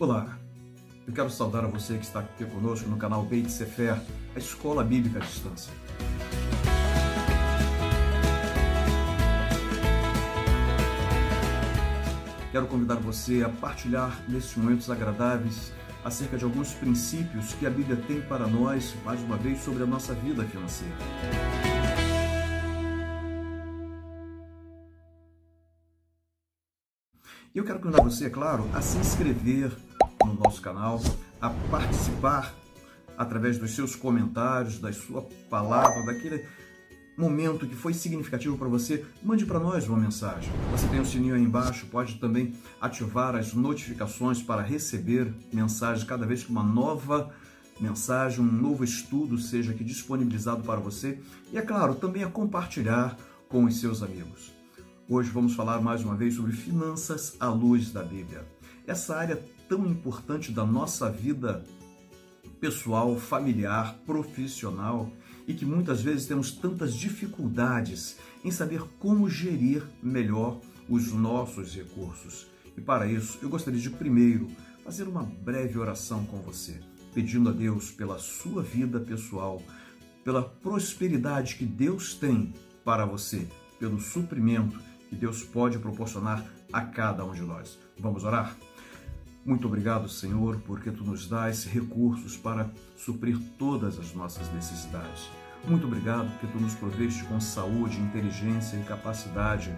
Olá, eu quero saudar a você que está aqui conosco no canal Beit Sefer, a Escola Bíblica à Distância. Quero convidar você a partilhar nesses momentos agradáveis acerca de alguns princípios que a Bíblia tem para nós, mais uma vez, sobre a nossa vida financeira. E eu quero convidar você, é claro, a se inscrever no nosso canal, a participar através dos seus comentários, da sua palavra, daquele momento que foi significativo para você, mande para nós uma mensagem. Você tem o um sininho aí embaixo, pode também ativar as notificações para receber mensagens cada vez que uma nova mensagem, um novo estudo seja aqui disponibilizado para você. E é claro, também a compartilhar com os seus amigos. Hoje vamos falar mais uma vez sobre finanças à luz da Bíblia. Essa área tão importante da nossa vida pessoal, familiar, profissional e que muitas vezes temos tantas dificuldades em saber como gerir melhor os nossos recursos. E para isso, eu gostaria de primeiro fazer uma breve oração com você, pedindo a Deus pela sua vida pessoal, pela prosperidade que Deus tem para você, pelo suprimento que Deus pode proporcionar a cada um de nós. Vamos orar? Muito obrigado, Senhor, porque tu nos dás recursos para suprir todas as nossas necessidades. Muito obrigado porque tu nos proveste com saúde, inteligência e capacidade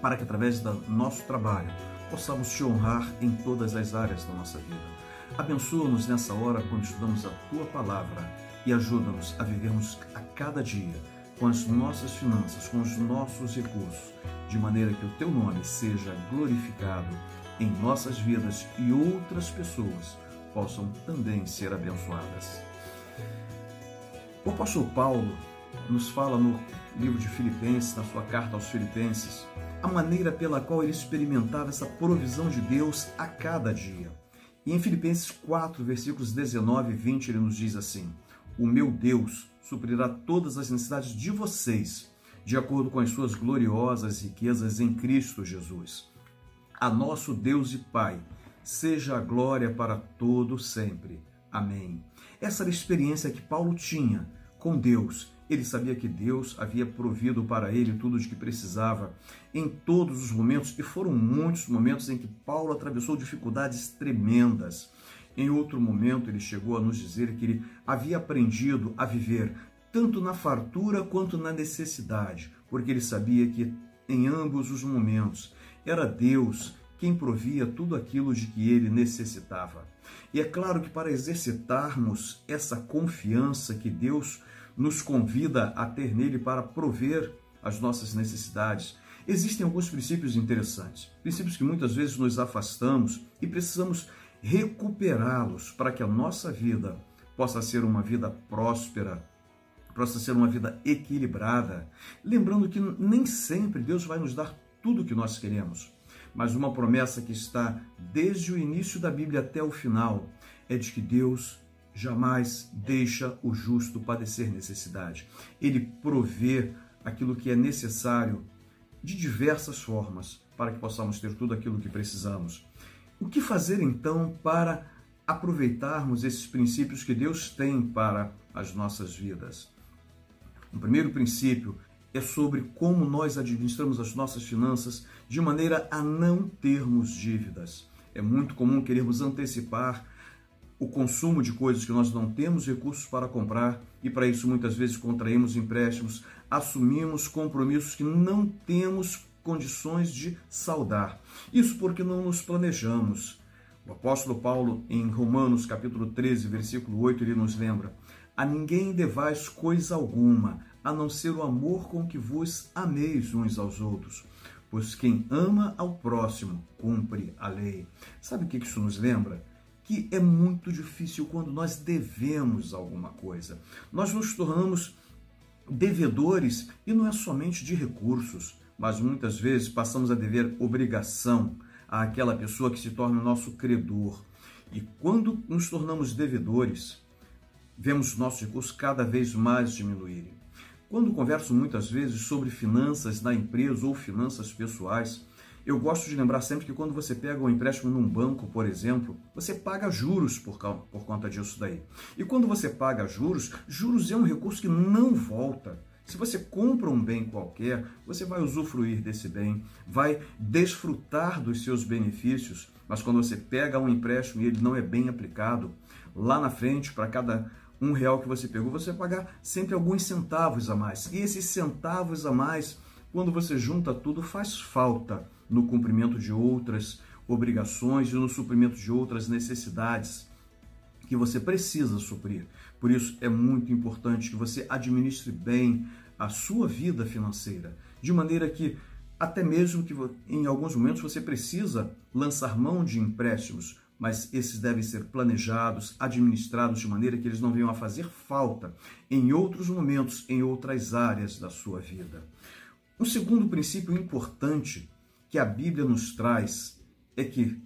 para que através do nosso trabalho possamos te honrar em todas as áreas da nossa vida. Abençoa-nos nessa hora quando estudamos a tua palavra e ajuda-nos a vivermos a cada dia com as nossas finanças, com os nossos recursos, de maneira que o teu nome seja glorificado em nossas vidas e outras pessoas possam também ser abençoadas. O apóstolo Paulo nos fala no livro de Filipenses, na sua carta aos Filipenses, a maneira pela qual ele experimentava essa provisão de Deus a cada dia. E em Filipenses 4, versículos 19 e 20, ele nos diz assim: O meu Deus suprirá todas as necessidades de vocês, de acordo com as suas gloriosas riquezas em Cristo Jesus. A nosso Deus e Pai, seja a glória para todo sempre. Amém. Essa era a experiência que Paulo tinha com Deus. Ele sabia que Deus havia provido para ele tudo o que precisava em todos os momentos, e foram muitos momentos em que Paulo atravessou dificuldades tremendas. Em outro momento, ele chegou a nos dizer que ele havia aprendido a viver tanto na fartura quanto na necessidade, porque ele sabia que em ambos os momentos era Deus quem provia tudo aquilo de que ele necessitava. E é claro que para exercitarmos essa confiança que Deus nos convida a ter nele para prover as nossas necessidades, existem alguns princípios interessantes, princípios que muitas vezes nos afastamos e precisamos recuperá-los para que a nossa vida possa ser uma vida próspera, possa ser uma vida equilibrada. Lembrando que nem sempre Deus vai nos dar tudo o que nós queremos, mas uma promessa que está desde o início da Bíblia até o final é de que Deus jamais deixa o justo padecer necessidade. Ele provê aquilo que é necessário de diversas formas para que possamos ter tudo aquilo que precisamos. O que fazer então para aproveitarmos esses princípios que Deus tem para as nossas vidas? O primeiro princípio é sobre como nós administramos as nossas finanças de maneira a não termos dívidas. É muito comum querermos antecipar o consumo de coisas que nós não temos recursos para comprar e para isso muitas vezes contraímos empréstimos, assumimos compromissos que não temos condições de saldar. Isso porque não nos planejamos. O apóstolo Paulo, em Romanos capítulo 13, versículo 8, ele nos lembra: A ninguém devais coisa alguma, a não ser o amor com que vos ameis uns aos outros. Pois quem ama ao próximo cumpre a lei. Sabe o que isso nos lembra? Que é muito difícil quando nós devemos alguma coisa. Nós nos tornamos devedores e não é somente de recursos mas muitas vezes passamos a dever obrigação àquela pessoa que se torna nosso credor. E quando nos tornamos devedores, vemos nossos recursos cada vez mais diminuírem. Quando converso muitas vezes sobre finanças na empresa ou finanças pessoais, Eu gosto de lembrar sempre que quando você pega um empréstimo num banco, por exemplo, você paga juros por, por conta disso daí. E quando você paga juros, juros é um recurso que não volta. Se você compra um bem qualquer, você vai usufruir desse bem, vai desfrutar dos seus benefícios, mas quando você pega um empréstimo e ele não é bem aplicado, lá na frente, para cada um real que você pegou, você vai pagar sempre alguns centavos a mais. E esses centavos a mais, quando você junta tudo, faz falta no cumprimento de outras obrigações e no suprimento de outras necessidades que você precisa suprir. Por isso é muito importante que você administre bem a sua vida financeira, de maneira que até mesmo que em alguns momentos você precisa lançar mão de empréstimos, mas esses devem ser planejados, administrados de maneira que eles não venham a fazer falta em outros momentos, em outras áreas da sua vida. Um segundo princípio importante que a Bíblia nos traz é que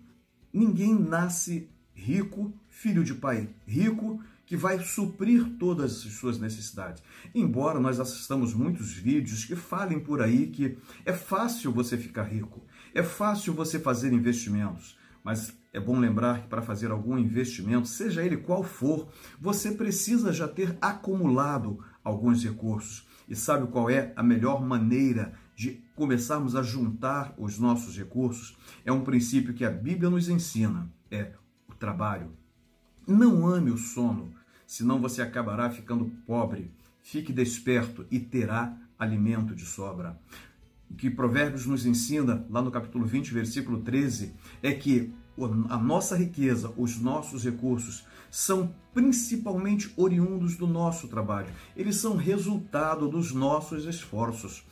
ninguém nasce rico, filho de pai rico, que vai suprir todas as suas necessidades. Embora nós assistamos muitos vídeos que falem por aí que é fácil você ficar rico, é fácil você fazer investimentos, mas é bom lembrar que para fazer algum investimento, seja ele qual for, você precisa já ter acumulado alguns recursos. E sabe qual é a melhor maneira de começarmos a juntar os nossos recursos? É um princípio que a Bíblia nos ensina, é o trabalho. Não ame o sono, senão você acabará ficando pobre. Fique desperto e terá alimento de sobra. Que Provérbios nos ensina, lá no capítulo 20, versículo 13, é que a nossa riqueza, os nossos recursos, são principalmente oriundos do nosso trabalho. Eles são resultado dos nossos esforços.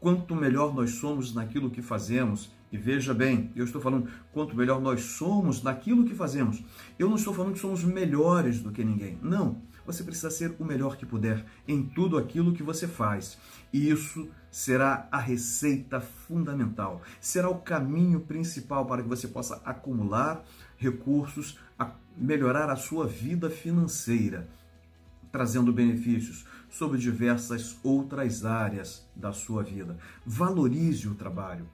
Quanto melhor nós somos naquilo que fazemos, e veja bem, eu estou falando quanto melhor nós somos naquilo que fazemos. Eu não estou falando que somos melhores do que ninguém. Não. Você precisa ser o melhor que puder em tudo aquilo que você faz. E isso será a receita fundamental, será o caminho principal para que você possa acumular recursos, melhorar a sua vida financeira, trazendo benefícios sobre diversas outras áreas da sua vida. Valorize o trabalho.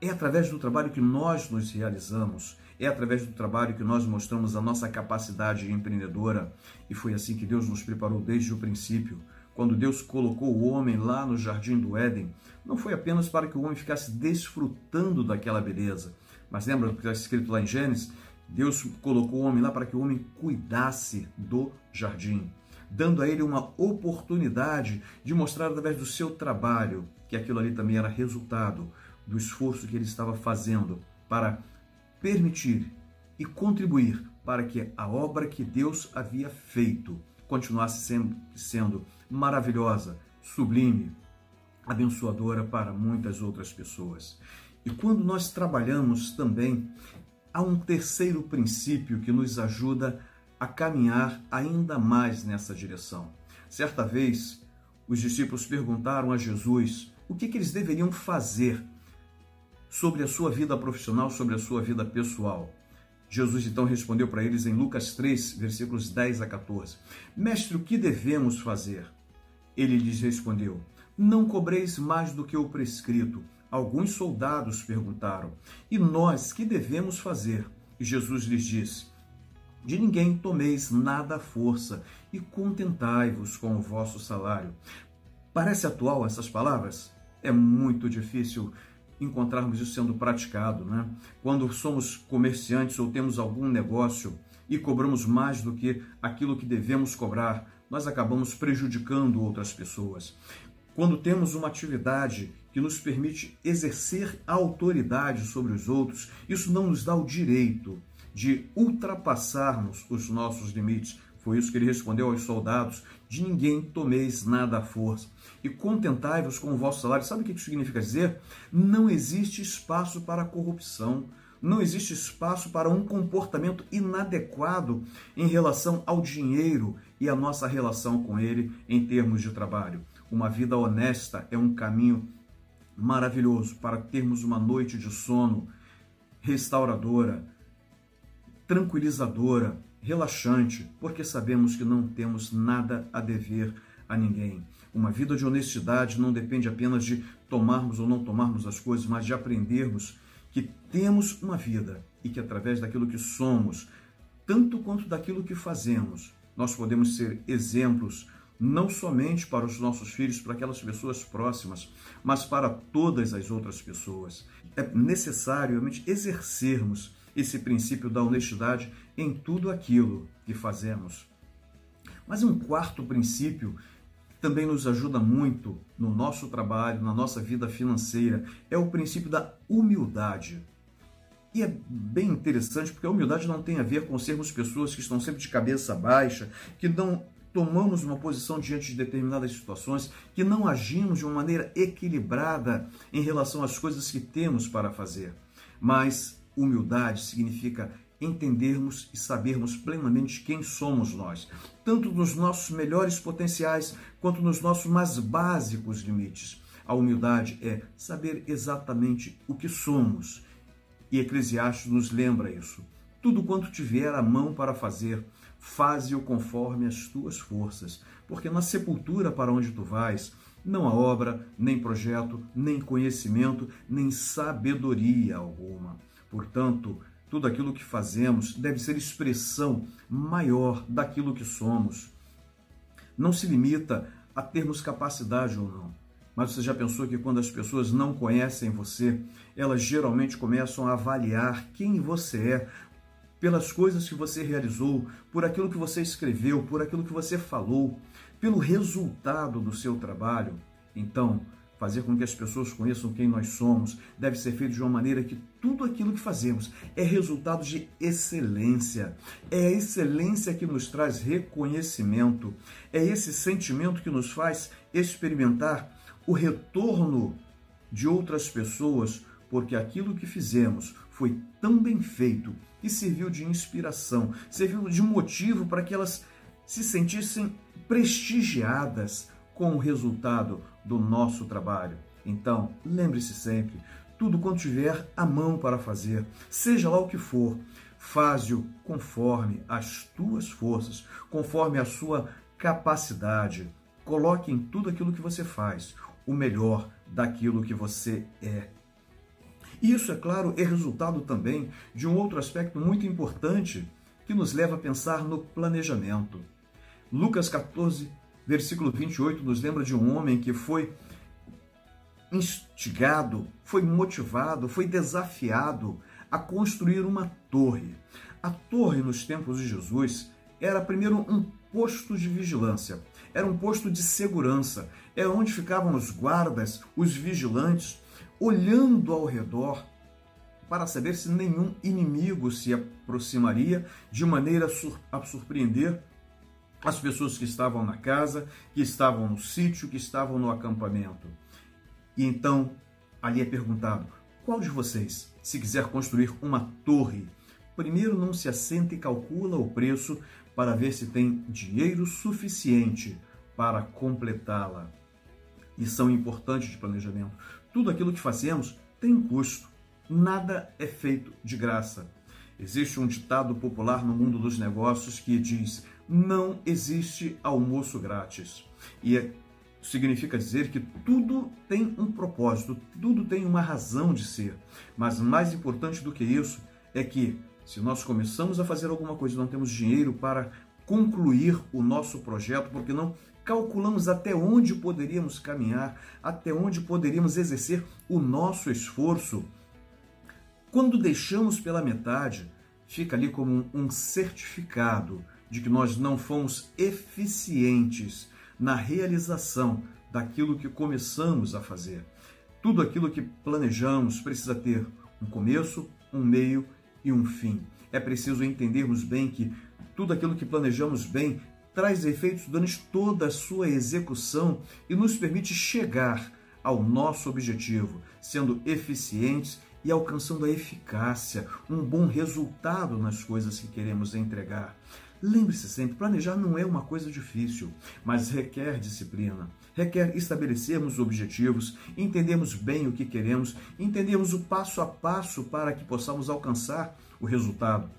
É através do trabalho que nós nos realizamos, é através do trabalho que nós mostramos a nossa capacidade empreendedora. E foi assim que Deus nos preparou desde o princípio. Quando Deus colocou o homem lá no jardim do Éden, não foi apenas para que o homem ficasse desfrutando daquela beleza, mas lembra o que está escrito lá em Gênesis? Deus colocou o homem lá para que o homem cuidasse do jardim, dando a ele uma oportunidade de mostrar através do seu trabalho que aquilo ali também era resultado do esforço que ele estava fazendo para permitir e contribuir para que a obra que Deus havia feito continuasse sendo, sendo maravilhosa, sublime, abençoadora para muitas outras pessoas. E quando nós trabalhamos também, há um terceiro princípio que nos ajuda a caminhar ainda mais nessa direção. Certa vez, os discípulos perguntaram a Jesus o que, que eles deveriam fazer sobre a sua vida profissional, sobre a sua vida pessoal. Jesus então respondeu para eles em Lucas 3, versículos 10 a 14: Mestre, o que devemos fazer? Ele lhes respondeu: Não cobreis mais do que o prescrito. Alguns soldados perguntaram: E nós que devemos fazer? E Jesus lhes disse: De ninguém tomeis nada à força e contentai-vos com o vosso salário. Parece atual essas palavras? É muito difícil encontrarmos isso sendo praticado. Né? Quando somos comerciantes ou temos algum negócio e cobramos mais do que aquilo que devemos cobrar, nós acabamos prejudicando outras pessoas. Quando temos uma atividade que nos permite exercer autoridade sobre os outros, isso não nos dá o direito de ultrapassarmos os nossos limites, foi isso que ele respondeu aos soldados: De ninguém tomeis nada à força. E contentai-vos com o vosso salário. Sabe o que isso significa dizer? Não existe espaço para corrupção. Não existe espaço para um comportamento inadequado em relação ao dinheiro e a nossa relação com ele em termos de trabalho. Uma vida honesta é um caminho maravilhoso para termos uma noite de sono restauradora, tranquilizadora, relaxante, porque sabemos que não temos nada a dever a ninguém. Uma vida de honestidade não depende apenas de tomarmos ou não tomarmos as coisas, mas de aprendermos que temos uma vida e que através daquilo que somos, tanto quanto daquilo que fazemos, nós podemos ser exemplos não somente para os nossos filhos, para aquelas pessoas próximas, mas para todas as outras pessoas. É necessário realmente exercermos esse princípio da honestidade em tudo aquilo que fazemos. Mas um quarto princípio também nos ajuda muito no nosso trabalho, na nossa vida financeira, é o princípio da humildade. E é bem interessante porque a humildade não tem a ver com sermos pessoas que estão sempre de cabeça baixa, que não tomamos uma posição diante de determinadas situações, que não agimos de uma maneira equilibrada em relação às coisas que temos para fazer. Mas humildade significa entendermos e sabermos plenamente quem somos nós, tanto nos nossos melhores potenciais quanto nos nossos mais básicos limites. A humildade é saber exatamente o que somos. E Eclesiastes nos lembra isso. Tudo quanto tiver a mão para fazer, faze-o conforme as tuas forças, porque na sepultura para onde tu vais, não há obra, nem projeto, nem conhecimento, nem sabedoria alguma. Portanto, tudo aquilo que fazemos deve ser expressão maior daquilo que somos. Não se limita a termos capacidade ou não. Mas você já pensou que quando as pessoas não conhecem você, elas geralmente começam a avaliar quem você é pelas coisas que você realizou, por aquilo que você escreveu, por aquilo que você falou, pelo resultado do seu trabalho. Então, fazer com que as pessoas conheçam quem nós somos deve ser feito de uma maneira que tudo aquilo que fazemos é resultado de excelência. É a excelência que nos traz reconhecimento. É esse sentimento que nos faz experimentar o retorno de outras pessoas, porque aquilo que fizemos foi tão bem feito e serviu de inspiração, serviu de motivo para que elas se sentissem prestigiadas com o resultado do nosso trabalho. Então, lembre-se sempre, tudo quanto tiver a mão para fazer, seja lá o que for, faze-o conforme as tuas forças, conforme a sua capacidade. Coloque em tudo aquilo que você faz o melhor daquilo que você é. Isso, é claro, é resultado também de um outro aspecto muito importante que nos leva a pensar no planejamento. Lucas 14, versículo 28, nos lembra de um homem que foi instigado, foi motivado, foi desafiado a construir uma torre. A torre, nos tempos de Jesus, era primeiro um posto de vigilância, era um posto de segurança, era onde ficavam os guardas, os vigilantes, olhando ao redor para saber se nenhum inimigo se aproximaria de maneira a surpreender as pessoas que estavam na casa, que estavam no sítio, que estavam no acampamento. E então ali é perguntado: qual de vocês, se quiser construir uma torre, primeiro não se assenta e calcula o preço para ver se tem dinheiro suficiente para completá-la? Lição importante de planejamento. Tudo aquilo que fazemos tem um custo. Nada é feito de graça. Existe um ditado popular no mundo dos negócios que diz: não existe almoço grátis. E é, significa dizer que tudo tem um propósito, tudo tem uma razão de ser. Mas mais importante do que isso é que se nós começamos a fazer alguma coisa e não temos dinheiro para concluir o nosso projeto, porque não calculamos até onde poderíamos caminhar, até onde poderíamos exercer o nosso esforço. Quando deixamos pela metade, fica ali como um certificado de que nós não fomos eficientes na realização daquilo que começamos a fazer. Tudo aquilo que planejamos precisa ter um começo, um meio e um fim. É preciso entendermos bem que tudo aquilo que planejamos bem traz efeitos durante toda a sua execução e nos permite chegar ao nosso objetivo, sendo eficientes e alcançando a eficácia, um bom resultado nas coisas que queremos entregar. Lembre-se sempre, planejar não é uma coisa difícil, mas requer disciplina. Requer estabelecermos objetivos, entendermos bem o que queremos, entendermos o passo a passo para que possamos alcançar o resultado.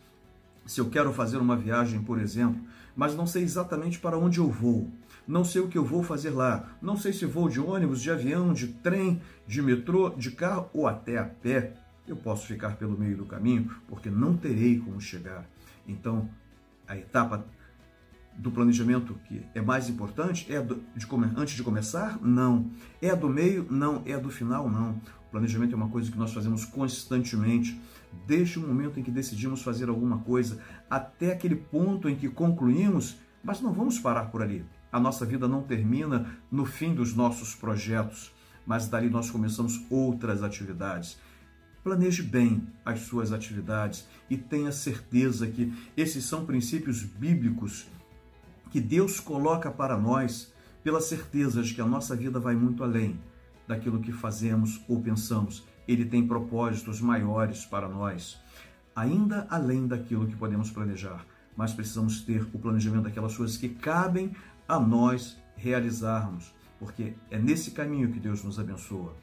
Se eu quero fazer uma viagem, por exemplo, mas não sei exatamente para onde eu vou. Não sei o que eu vou fazer lá. Não sei se vou de ônibus, de avião, de trem, de metrô, de carro ou até a pé. eu posso ficar pelo meio do caminho porque não terei como chegar. Então, a etapa do planejamento que é mais importante é do, de, antes de começar? Não. É do meio? Não. É do final? Não. O planejamento é uma coisa que nós fazemos constantemente, desde o momento em que decidimos fazer alguma coisa até aquele ponto em que concluímos, mas não vamos parar por ali. A nossa vida não termina no fim dos nossos projetos, mas dali nós começamos outras atividades. Planeje bem as suas atividades e tenha certeza que esses são princípios bíblicos que Deus coloca para nós pela certeza de que a nossa vida vai muito além daquilo que fazemos ou pensamos. Ele tem propósitos maiores para nós, ainda além daquilo que podemos planejar. Mas precisamos ter o planejamento daquelas coisas que cabem a nós realizarmos, porque é nesse caminho que Deus nos abençoa.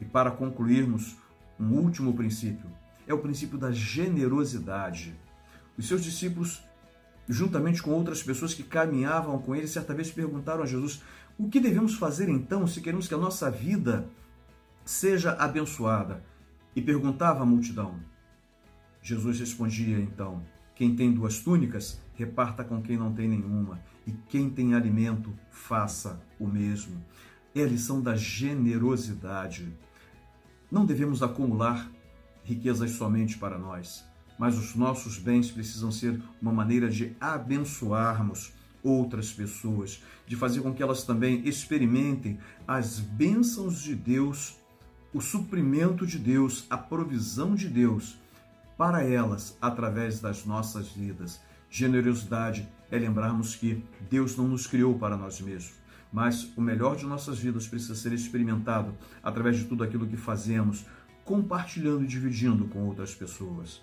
E para concluirmos, um último princípio é o princípio da generosidade. Os seus discípulos, juntamente com outras pessoas que caminhavam com ele, certa vez perguntaram a Jesus: O que devemos fazer então se queremos que a nossa vida seja abençoada? E perguntava à multidão. Jesus respondia então: Quem tem duas túnicas, reparta com quem não tem nenhuma, e quem tem alimento, faça o mesmo. É a lição da generosidade. Não devemos acumular riquezas somente para nós, mas os nossos bens precisam ser uma maneira de abençoarmos outras pessoas, de fazer com que elas também experimentem as bênçãos de Deus, o suprimento de Deus, a provisão de Deus para elas através das nossas vidas. Generosidade é lembrarmos que Deus não nos criou para nós mesmos mas o melhor de nossas vidas precisa ser experimentado através de tudo aquilo que fazemos, compartilhando e dividindo com outras pessoas.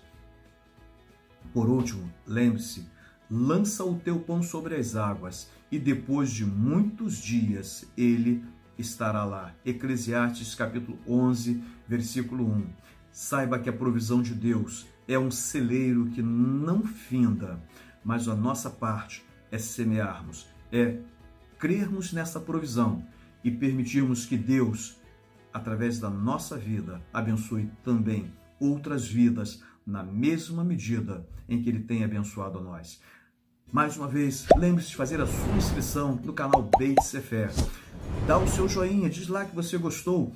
Por último, lembre-se: lança o teu pão sobre as águas, e depois de muitos dias ele estará lá. Eclesiastes capítulo 11, versículo 1. Saiba que a provisão de Deus é um celeiro que não finda, mas a nossa parte é semearmos, é crermos nessa provisão e permitirmos que Deus, através da nossa vida, abençoe também outras vidas na mesma medida em que Ele tem abençoado a nós. Mais uma vez, lembre-se de fazer a sua inscrição no canal Beit Sefer. Dá o seu joinha, diz lá que você gostou,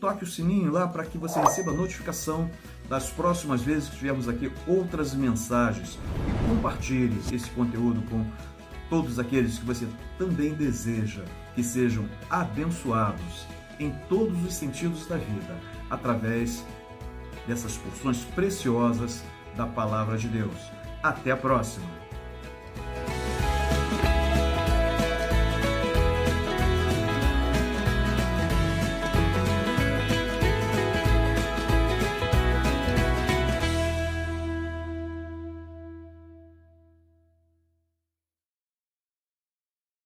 toque o sininho lá para que você receba notificação das próximas vezes que tivermos aqui outras mensagens e compartilhe esse conteúdo com todos aqueles que você também deseja que sejam abençoados em todos os sentidos da vida, através dessas porções preciosas da palavra de Deus. Até a próxima!